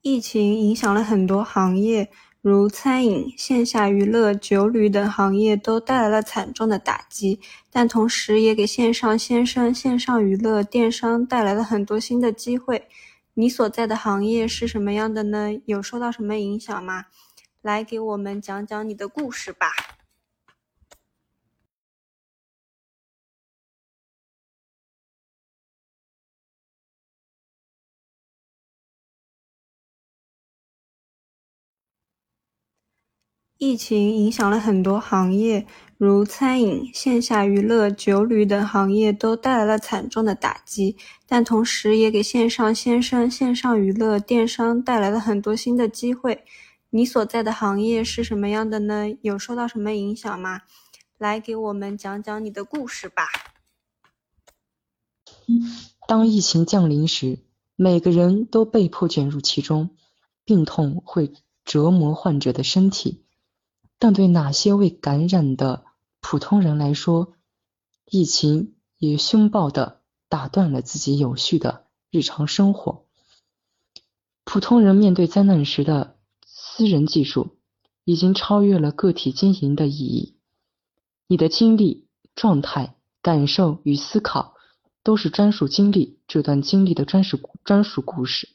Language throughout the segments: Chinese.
疫情影响了很多行业，如餐饮、线下娱乐、酒旅等行业都带来了惨重的打击，但同时也给线上先生、线上娱乐、电商带来了很多新的机会。你所在的行业是什么样的呢？有受到什么影响吗？来给我们讲讲你的故事吧。疫情影响了很多行业，如餐饮、线下娱乐、酒旅等行业都带来了惨重的打击，但同时也给线上先生、线上娱乐、电商带来了很多新的机会。你所在的行业是什么样的呢？有受到什么影响吗？来给我们讲讲你的故事吧。当疫情降临时，每个人都被迫卷入其中，病痛会折磨患者的身体。但对哪些未感染的普通人来说，疫情也凶暴的打断了自己有序的日常生活。普通人面对灾难时的私人技术，已经超越了个体经营的意义。你的经历、状态、感受与思考，都是专属经历这段经历的专属专属故事。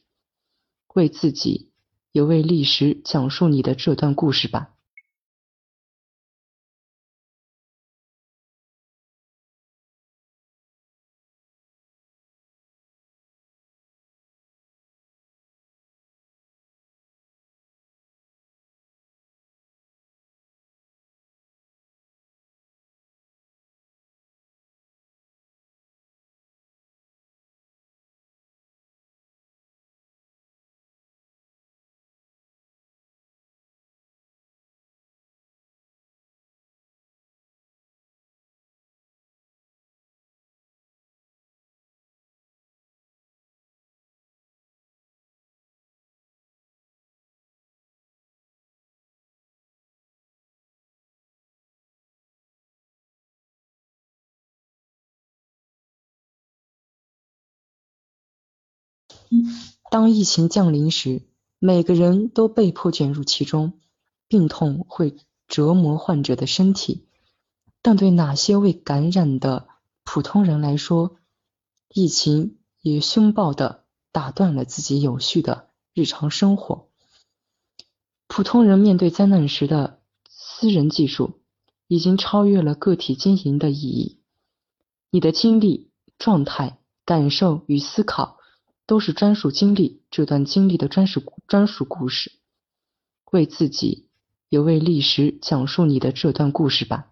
为自己，也为历史讲述你的这段故事吧。当疫情降临时，每个人都被迫卷入其中，病痛会折磨患者的身体。但对哪些未感染的普通人来说，疫情也凶暴的打断了自己有序的日常生活。普通人面对灾难时的私人技术，已经超越了个体经营的意义。你的经历、状态、感受与思考。都是专属经历这段经历的专属专属故事。为自己，也为历史讲述你的这段故事吧。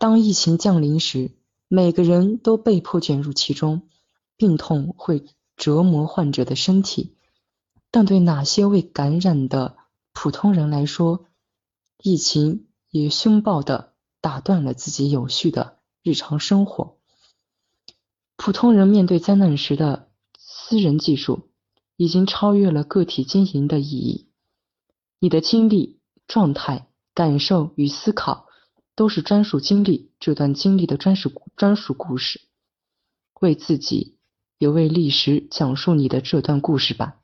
当疫情降临时，每个人都被迫卷入其中，病痛会折磨患者的身体。但对哪些未感染的普通人来说，疫情也凶暴的打断了自己有序的日常生活。普通人面对灾难时的私人技术，已经超越了个体经营的意义。你的经历、状态、感受与思考。都是专属经历，这段经历的专属专属故事。为自己，也为历史讲述你的这段故事吧。